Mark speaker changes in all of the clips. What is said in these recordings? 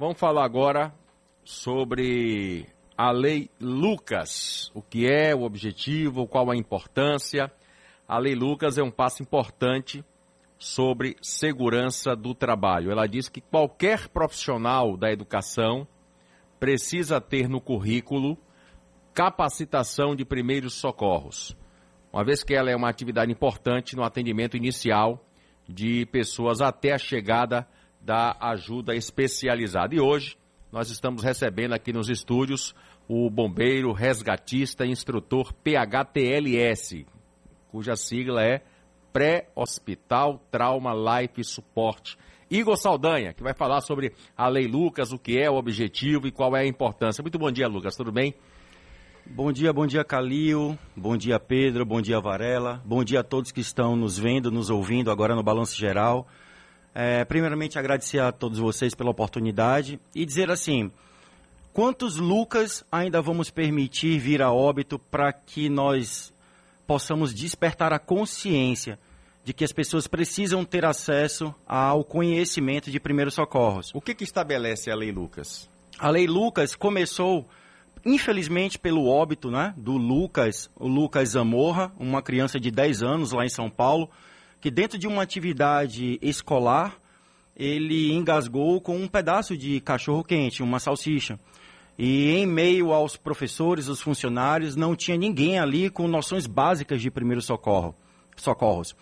Speaker 1: vamos falar agora sobre a Lei Lucas. O que é, o objetivo, qual a importância. A Lei Lucas é um passo importante sobre segurança do trabalho. Ela diz que qualquer profissional da educação precisa ter no currículo capacitação de primeiros socorros, uma vez que ela é uma atividade importante no atendimento inicial de pessoas até a chegada da ajuda especializada. E hoje nós estamos recebendo aqui nos estúdios o bombeiro resgatista instrutor PHTLS, cuja sigla é Pré-Hospital Trauma Life Support. Igor Saldanha, que vai falar sobre a Lei Lucas, o que é o objetivo e qual é a importância. Muito bom dia, Lucas, tudo bem?
Speaker 2: Bom dia, bom dia, Calil. Bom dia, Pedro. Bom dia, Varela. Bom dia a todos que estão nos vendo, nos ouvindo agora no Balanço Geral. É, primeiramente, agradecer a todos vocês pela oportunidade e dizer assim: quantos Lucas ainda vamos permitir vir a óbito para que nós possamos despertar a consciência de que as pessoas precisam ter acesso ao conhecimento de primeiros socorros?
Speaker 1: O que, que estabelece a Lei Lucas?
Speaker 2: A Lei Lucas começou infelizmente pelo óbito né, do Lucas, o Lucas Zamorra, uma criança de 10 anos lá em São Paulo, que dentro de uma atividade escolar, ele engasgou com um pedaço de cachorro quente, uma salsicha. E em meio aos professores, os funcionários, não tinha ninguém ali com noções básicas de primeiro socorro, socorros.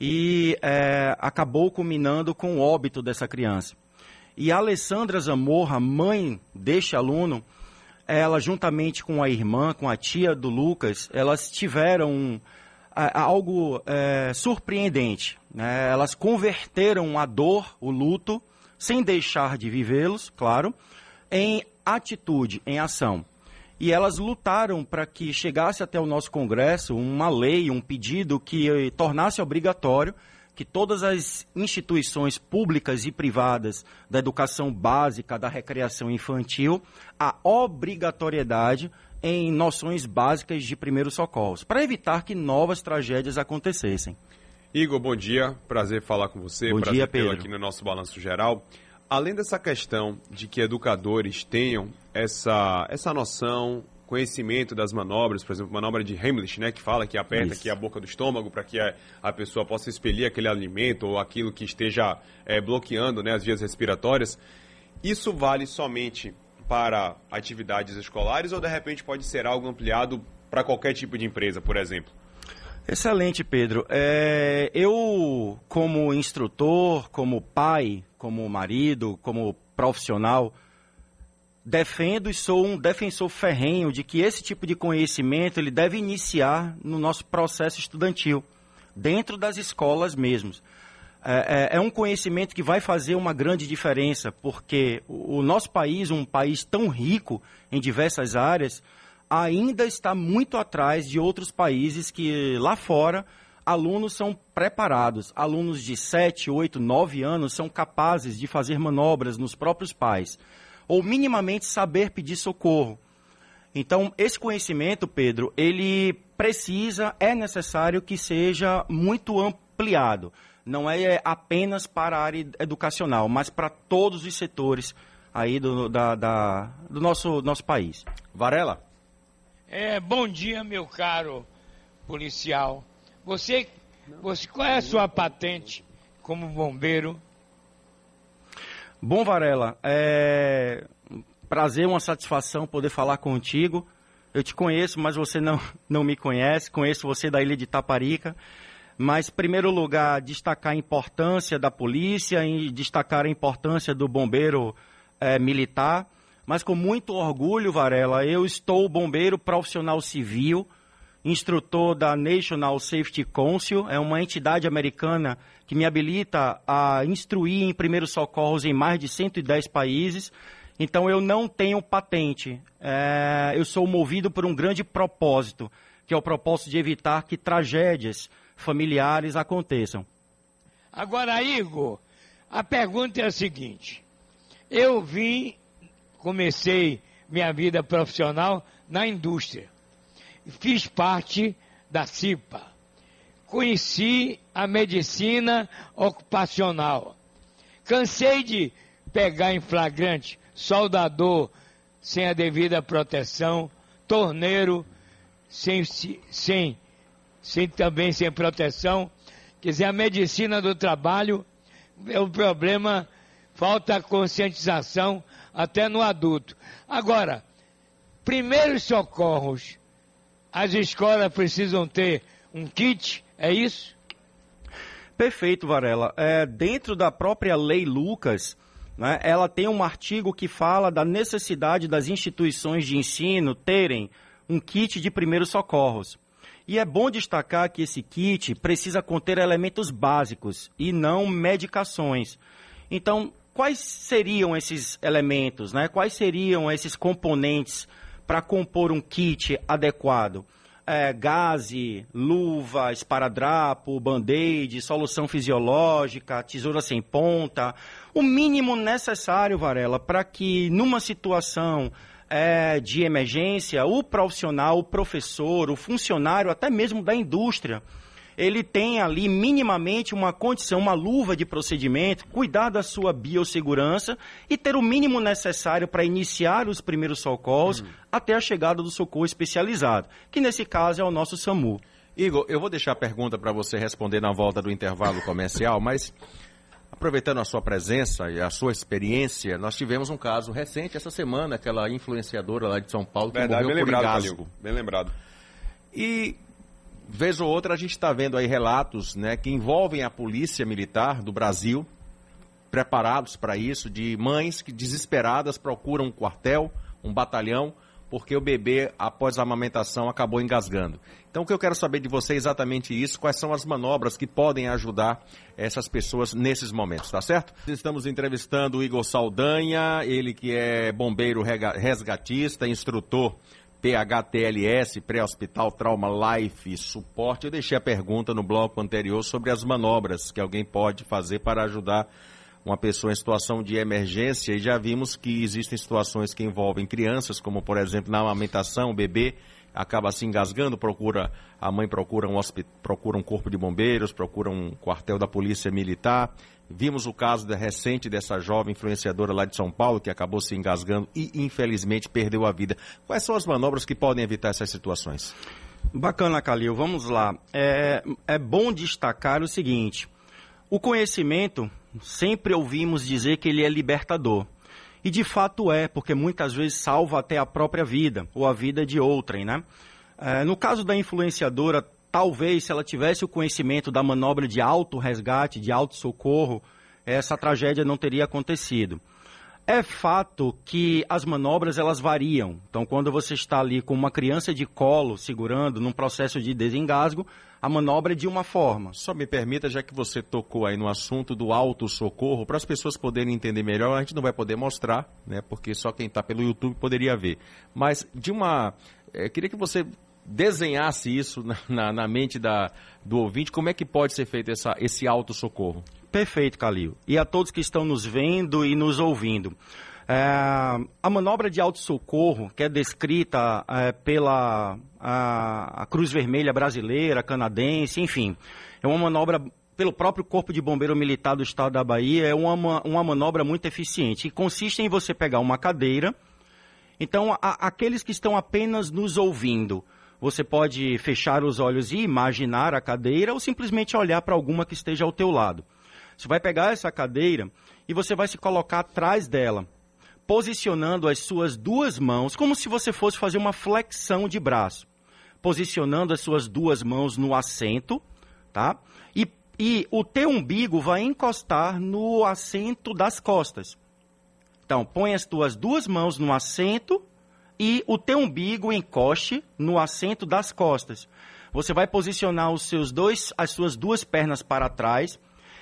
Speaker 2: E é, acabou culminando com o óbito dessa criança. E a Alessandra Zamorra, mãe deste aluno, ela juntamente com a irmã, com a tia do Lucas, elas tiveram algo é, surpreendente. Né? Elas converteram a dor, o luto, sem deixar de vivê-los, claro, em atitude, em ação. E elas lutaram para que chegasse até o nosso Congresso uma lei, um pedido que tornasse obrigatório que todas as instituições públicas e privadas da educação básica, da recreação infantil, a obrigatoriedade em noções básicas de primeiros socorros, para evitar que novas tragédias acontecessem.
Speaker 3: Igor, bom dia. Prazer falar com você.
Speaker 2: Bom
Speaker 3: Prazer
Speaker 2: dia, Pedro.
Speaker 3: aqui no nosso Balanço Geral. Além dessa questão de que educadores tenham essa, essa noção, conhecimento das manobras, por exemplo, manobra de Heimlich, né, que fala que aperta
Speaker 2: Isso.
Speaker 3: aqui a boca do estômago para que a, a, pessoa possa expelir aquele alimento ou aquilo que esteja é, bloqueando né, as vias respiratórias. Isso vale somente para atividades escolares ou de repente pode ser algo ampliado para qualquer tipo de empresa, por exemplo?
Speaker 2: Excelente, Pedro. É, eu, como instrutor, como pai, como marido, como profissional, defendo e sou um defensor ferrenho de que esse tipo de conhecimento ele deve iniciar no nosso processo estudantil, dentro das escolas mesmos. É, é, é um conhecimento que vai fazer uma grande diferença, porque o, nosso país, um país tão rico em diversas áreas, ainda está muito atrás de outros países que lá fora alunos são preparados. Alunos de 7, 8, 9 anos são capazes de fazer manobras nos próprios pais ou minimamente saber pedir socorro. Então, esse conhecimento, Pedro, ele precisa, é necessário que seja muito ampliado. Não é apenas para a área educacional, mas para todos os setores aí do, da, da, do nosso, nosso país.
Speaker 1: Varela?
Speaker 4: É, bom dia, meu caro policial. Você, você qual é a sua patente como bombeiro?
Speaker 2: Bom, Varela, é prazer, uma satisfação poder falar contigo. Eu te conheço, mas você não, não me conhece. Conheço você da ilha de Taparica. Mas, em primeiro lugar, destacar a importância da polícia e destacar a importância do bombeiro é, militar. Mas com muito orgulho, Varela, eu estou bombeiro profissional civil, instrutor da National Safety Council, é uma entidade americana que me habilita a instruir em primeiros socorros em mais de 110 países. Então eu não tenho patente. É, eu sou movido por um grande propósito, que é o propósito de evitar que tragédias familiares aconteçam.
Speaker 4: Agora, Igor, a pergunta é a seguinte: eu vim, comecei minha vida profissional na indústria, fiz parte da CIPA, conheci a medicina ocupacional, cansei de pegar em flagrante soldador sem a devida proteção, torneiro sem, sem, sem também sem proteção. Quer dizer, a medicina do trabalho é o problema, falta conscientização até no adulto. Agora, primeiros socorros, as escolas precisam ter um kit, é isso?
Speaker 2: Perfeito, Varela. É, dentro da própria lei Lucas, né, ela tem um artigo que fala da necessidade das instituições de ensino terem um kit de primeiros socorros. E é bom destacar que esse kit precisa conter elementos básicos e não medicações. Então, quais seriam esses elementos, né? Quais seriam esses componentes para compor um kit adequado? É, gaze, luva, esparadrapo, band-aid, solução fisiológica, tesoura sem ponta. O mínimo necessário, Varela, para que numa situação é, de emergência, o profissional, o professor, o funcionário, até mesmo da indústria, ele tem ali minimamente uma condição, uma luva de procedimento, cuidar da sua biossegurança e ter o mínimo necessário para iniciar os primeiros socorros uhum. até a chegada do socorro especializado, que nesse caso é o nosso SAMU.
Speaker 1: Igor, eu vou deixar a pergunta para você responder na volta do intervalo comercial, mas Aproveitando a sua presença e a sua experiência, nós tivemos um caso recente essa semana, aquela influenciadora lá de São Paulo que
Speaker 3: Verdade,
Speaker 1: morreu
Speaker 3: bem
Speaker 1: por
Speaker 3: lembrado, Calil, bem lembrado.
Speaker 1: E vez ou outra a gente está vendo aí relatos né, que envolvem a polícia militar do Brasil, preparados para isso, de mães que desesperadas procuram um quartel, um batalhão, porque o bebê, após a amamentação, acabou engasgando. Então, o que eu quero saber de você é exatamente isso, quais são as manobras que podem ajudar essas pessoas nesses momentos, tá certo? Estamos entrevistando o Igor Saldanha, ele que é bombeiro resgatista, instrutor PHTLS, Pré-Hospital Trauma Life Suporte. Eu deixei a pergunta no bloco anterior sobre as manobras que alguém pode fazer para ajudar uma pessoa em situação de emergência e já vimos que existem situações que envolvem crianças, como por exemplo na amamentação, o bebê acaba se engasgando, procura a mãe procura um procura um corpo de bombeiros, procura um quartel da polícia militar. Vimos o caso recente dessa jovem influenciadora lá de São Paulo que acabou se engasgando e infelizmente perdeu a vida. Quais são as manobras que podem evitar essas situações?
Speaker 2: Bacana, Calil. Vamos lá. É, é bom destacar o seguinte: o conhecimento sempre ouvimos dizer que ele é libertador. E de fato é, porque muitas vezes salva até a própria vida, ou a vida de outrem, né? É, no caso da influenciadora, talvez se ela tivesse o conhecimento da manobra de auto-resgate, de auto-socorro, essa tragédia não teria acontecido. É fato que as manobras elas variam. Então, quando você está ali com uma criança de colo segurando num processo de desengasgo, a manobra de uma forma.
Speaker 1: Só me permita, já que você tocou aí no assunto do auto-socorro, para as pessoas poderem entender melhor, a gente não vai poder mostrar, né? Porque só quem está pelo YouTube poderia ver. Mas de uma. É, queria que você desenhasse isso na, na, na, mente da, do ouvinte, como é que pode ser feito essa, esse auto-socorro?
Speaker 2: Perfeito, Calil. E a todos que estão nos vendo e nos ouvindo. É, a manobra de auto-socorro, que é descrita é, pela a, a Cruz Vermelha brasileira, canadense, enfim, é uma manobra pelo próprio Corpo de Bombeiro Militar do Estado da Bahia, é uma, uma manobra muito eficiente. E consiste em você pegar uma cadeira. Então, a, aqueles que estão apenas nos ouvindo, você pode fechar os olhos e imaginar a cadeira ou simplesmente olhar para alguma que esteja ao teu lado. Você vai pegar essa cadeira e você vai se colocar atrás dela posicionando as suas duas mãos, como se você fosse fazer uma flexão de braço. Posicionando as suas duas mãos no assento, tá? E, e o teu umbigo vai encostar no assento das costas. Então, põe as tuas duas mãos no assento e o teu umbigo encoste no assento das costas. Você vai posicionar os seus dois, as suas duas pernas para trás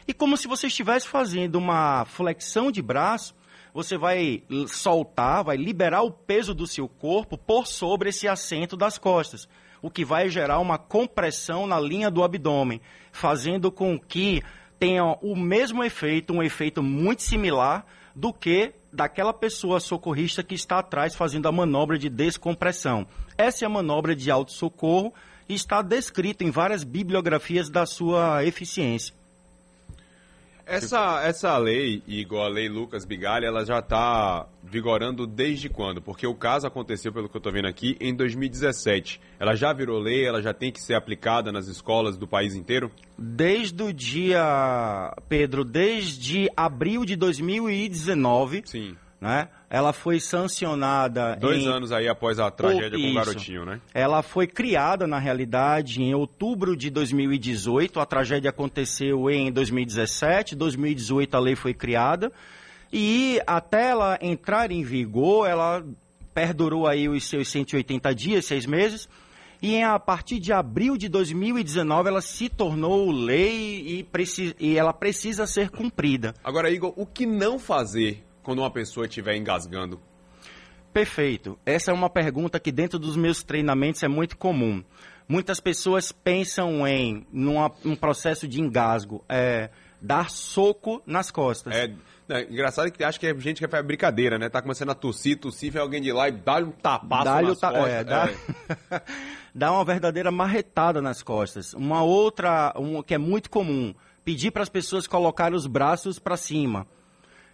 Speaker 2: e como se você estivesse fazendo uma flexão de braço, você vai soltar, vai liberar o peso do seu corpo por sobre esse assento das costas, o que vai gerar uma compressão na linha do abdômen, fazendo com que tenha o mesmo efeito, um efeito muito similar do que daquela pessoa socorrista que está atrás fazendo a manobra de descompressão. Essa é a manobra de auto-socorro e está descrita em várias bibliografias da sua eficiência.
Speaker 3: Essa, essa lei, igual a lei Lucas Bigalha, ela já está vigorando desde quando? Porque o caso aconteceu, pelo que eu estou vendo aqui, em 2017. Ela já virou lei, ela já tem que ser aplicada nas escolas do país inteiro?
Speaker 2: Desde o dia, Pedro, desde abril de 2019,
Speaker 3: Sim.
Speaker 2: né? Ela foi sancionada
Speaker 3: Dois
Speaker 2: em
Speaker 3: anos aí após a tragédia com o
Speaker 2: Isso.
Speaker 3: garotinho, né?
Speaker 2: Ela foi criada, na realidade, em outubro de 2018. A tragédia aconteceu em 2017. 2018 a lei foi criada. E até ela entrar em vigor, ela perdurou aí os seus 180 dias, seis meses. E a partir de abril de 2019 ela se tornou lei e, e ela precisa ser cumprida.
Speaker 3: Agora, Igor, o que não fazer quando uma pessoa estiver engasgando?
Speaker 2: Perfeito. Essa é uma pergunta que dentro dos meus treinamentos é muito comum. Muitas pessoas pensam em, num um processo de engasgo, é, dar soco nas costas.
Speaker 3: É, é engraçado que acha que é gente que faz brincadeira, né? Tá começando a tossir, tossir, vem alguém de lá e dá-lhe um tapaço
Speaker 2: Dá-lhe
Speaker 3: nas
Speaker 2: ta-
Speaker 3: costas.
Speaker 2: é, dá,
Speaker 3: É.
Speaker 2: dá uma verdadeira marretada nas costas. Uma outra, um, que é muito comum, pedir para as pessoas colocarem os braços para cima.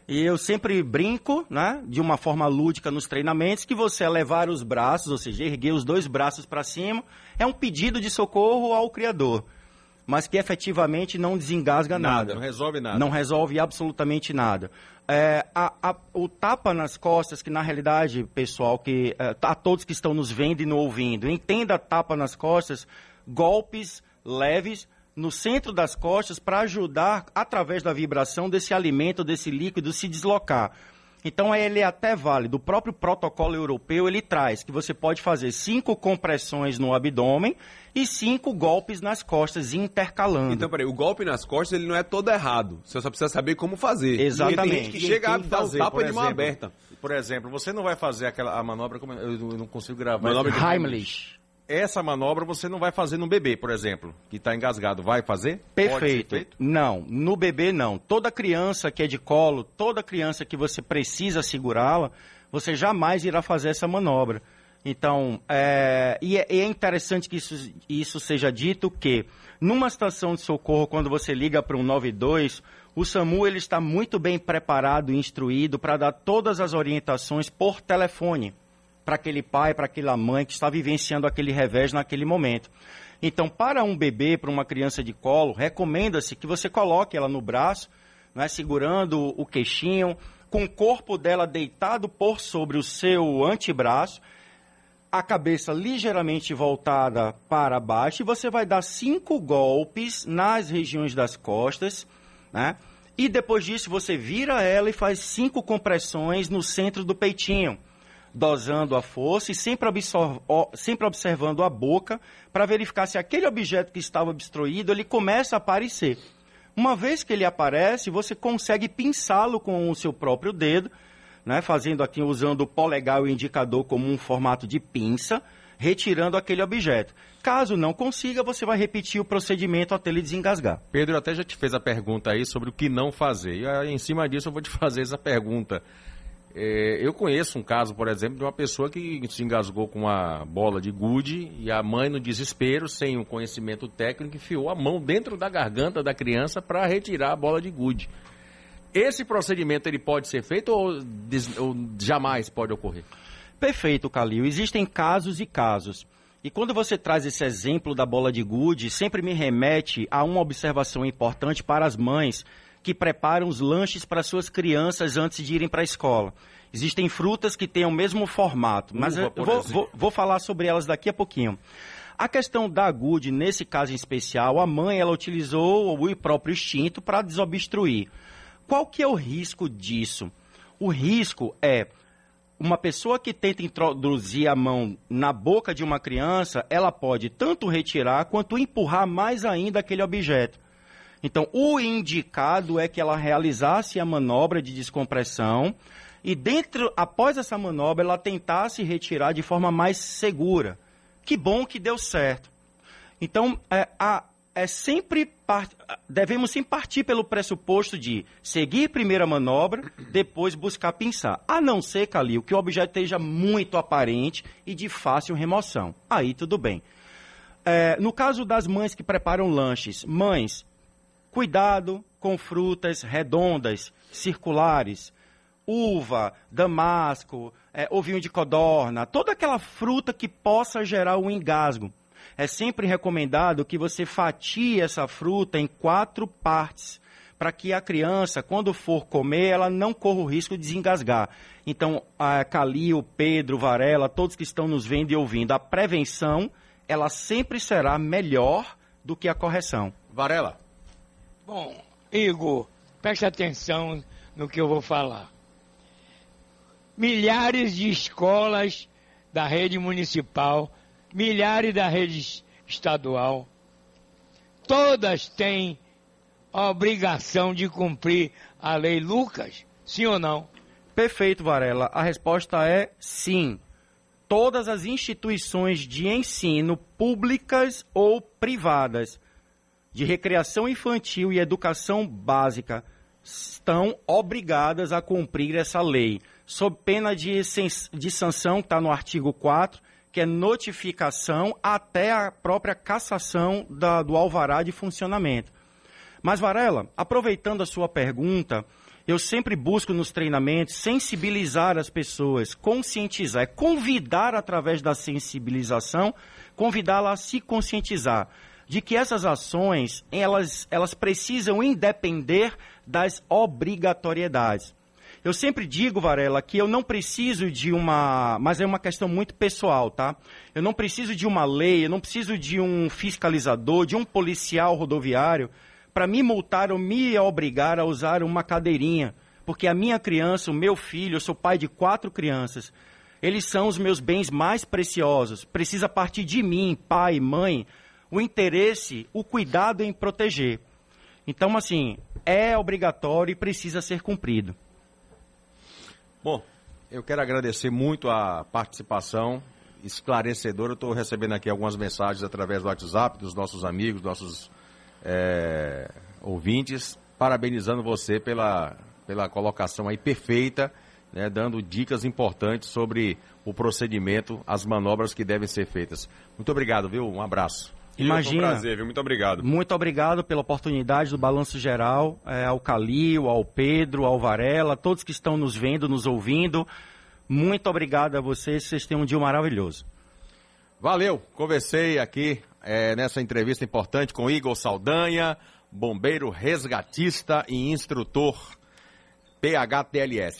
Speaker 2: E eu sempre brinco, né, de uma forma lúdica nos treinamentos, que você elevar os braços, ou seja, erguer os dois braços para cima, é um pedido de socorro ao Criador, mas que efetivamente não desengasga nada.
Speaker 1: Não resolve nada.
Speaker 2: Não resolve absolutamente nada. É, a- a- o tapa nas costas, que na realidade, pessoal, que é, a todos que estão nos vendo e nos ouvindo, entenda tapa nas costas, golpes leves no centro das costas para ajudar, através da vibração desse alimento, desse líquido, se deslocar. Então ele é até válido. O próprio protocolo europeu ele traz que você pode fazer cinco compressões no abdômen e cinco golpes nas costas intercalando.
Speaker 3: Então, peraí, o golpe nas costas ele não é todo errado. Você só precisa saber como fazer.
Speaker 2: Exatamente.
Speaker 3: E tem gente que chega
Speaker 1: tem
Speaker 3: a
Speaker 1: que
Speaker 3: dar um
Speaker 1: fazer,
Speaker 3: tapa
Speaker 1: por
Speaker 3: de mão
Speaker 1: exemplo,
Speaker 3: aberta.
Speaker 1: Por exemplo, você não vai fazer aquela a manobra como eu eu não consigo gravar.
Speaker 3: Manobra de
Speaker 2: Heimlich.
Speaker 1: Essa manobra você não vai fazer no bebê, por exemplo, que está engasgado. Vai fazer?
Speaker 2: Perfeito.
Speaker 1: feito?
Speaker 2: Não, no bebê não. Toda criança que é de colo, toda criança que você precisa segurá-la, você jamais irá fazer essa manobra. Então, é, e, é, e é interessante que isso, isso seja dito que numa estação de socorro, quando você liga para um 92, o SAMU ele está muito bem preparado e instruído para dar todas as orientações por telefone para aquele pai, para aquela mãe que está vivenciando aquele revés naquele momento. Então, para um bebê, para uma criança de colo, recomenda-se que você coloque ela no braço, né, segurando o queixinho, com o corpo dela deitado por sobre o seu antebraço, a cabeça ligeiramente voltada para baixo, e você vai dar cinco golpes nas regiões das costas, né? E depois disso você vira ela e faz cinco compressões no centro do peitinho dosando a força e sempre, sempre observando a boca para verificar se aquele objeto que estava obstruído ele começa a aparecer. Uma vez que ele aparece, você consegue pinçá-lo com o seu próprio dedo, né, fazendo aqui usando o polegar e o indicador como um formato de pinça, retirando aquele objeto. Caso não consiga, você vai repetir o procedimento até ele desengasgar.
Speaker 1: Pedro até já te fez a pergunta aí sobre o que não fazer. E aí, em cima disso eu vou te fazer essa pergunta. É, eu conheço um caso, por exemplo, de uma pessoa que se engasgou com uma bola de gude e a mãe, no desespero, sem um conhecimento técnico, enfiou a mão dentro da garganta da criança para retirar a bola de gude. Esse procedimento ele pode ser feito ou, ou jamais pode ocorrer?
Speaker 2: Perfeito, Calil. Existem casos e casos. E quando você traz esse exemplo da bola de gude, sempre me remete a uma observação importante para as mães que preparam os lanches para suas crianças antes de irem para a escola. Existem frutas que têm o mesmo formato, mas
Speaker 1: Uva,
Speaker 2: eu vou, vou- vou falar sobre elas daqui a pouquinho. A questão da gude, nesse caso em especial, a mãe ela utilizou o próprio instinto para desobstruir. Qual que é o risco disso? O risco é uma pessoa que tenta introduzir a mão na boca de uma criança, ela pode tanto retirar quanto empurrar mais ainda aquele objeto. Então, o indicado é que ela realizasse a manobra de descompressão e dentro, após essa manobra, ela tentasse retirar de forma mais segura. Que bom que deu certo. Então, é, a- é sempre par- devemos sempre partir pelo pressuposto de seguir primeiro a manobra, depois buscar pinçar. A não ser, Calil, que o objeto esteja muito aparente e de fácil remoção. Aí tudo bem. É, no caso das mães que preparam lanches, mães, cuidado com frutas redondas, circulares, uva, damasco, é, ovinho de codorna, toda aquela fruta que possa gerar um engasgo. É sempre recomendado que você fatie essa fruta em quatro partes, para que a criança, quando for comer, ela não corra o risco de desengasgar. Então, a Calil, Pedro, Varela, todos que estão nos vendo e ouvindo, a prevenção, ela sempre será melhor do que a correção.
Speaker 1: Varela.
Speaker 4: Bom, Igor, preste atenção no que eu vou falar. Milhares de escolas da rede municipal, milhares da rede estadual, todas têm a obrigação de cumprir a lei Lucas? Sim ou não?
Speaker 2: Perfeito, Varela. A resposta é sim. Todas as instituições de ensino, públicas ou privadas, de recreação infantil e educação básica, estão obrigadas a cumprir essa lei, sob pena de, de sanção, que está no artigo 4, que é notificação até a própria cassação da, do alvará de funcionamento. Mas, Varela, aproveitando a sua pergunta, eu sempre busco nos treinamentos sensibilizar as pessoas, conscientizar, é convidar através da sensibilização, convidá-la a se conscientizar de que essas ações, elas, elas precisam independer das obrigatoriedades. Eu sempre digo, Varela, que eu não preciso de uma. Mas é uma questão muito pessoal, tá? Eu não preciso de uma lei, eu não preciso de um fiscalizador, de um policial rodoviário para me multar ou me obrigar a usar uma cadeirinha, porque a minha criança, o meu filho, eu sou pai de quatro crianças, eles são os meus bens mais preciosos. Precisa partir de mim, pai, mãe, o interesse, o cuidado em proteger. Então, assim, é obrigatório e precisa ser cumprido.
Speaker 1: Bom, eu quero agradecer muito a participação esclarecedora. Estou recebendo aqui algumas mensagens através do WhatsApp dos nossos amigos, nossos é, ouvintes, parabenizando você pela, pela colocação aí perfeita, né, dando dicas importantes sobre o procedimento, as manobras que devem ser feitas. Muito obrigado, viu? Um abraço.
Speaker 2: Imagina.
Speaker 3: Um prazer, viu? Muito obrigado.
Speaker 2: Muito obrigado pela oportunidade do Balanço Geral, é, ao Calil, ao Pedro, ao Varela, todos que estão nos vendo, nos ouvindo. Muito obrigado a vocês, vocês têm um dia maravilhoso.
Speaker 1: Valeu, conversei aqui é, nessa entrevista importante com Igor Saldanha, bombeiro resgatista e instrutor PHTLS.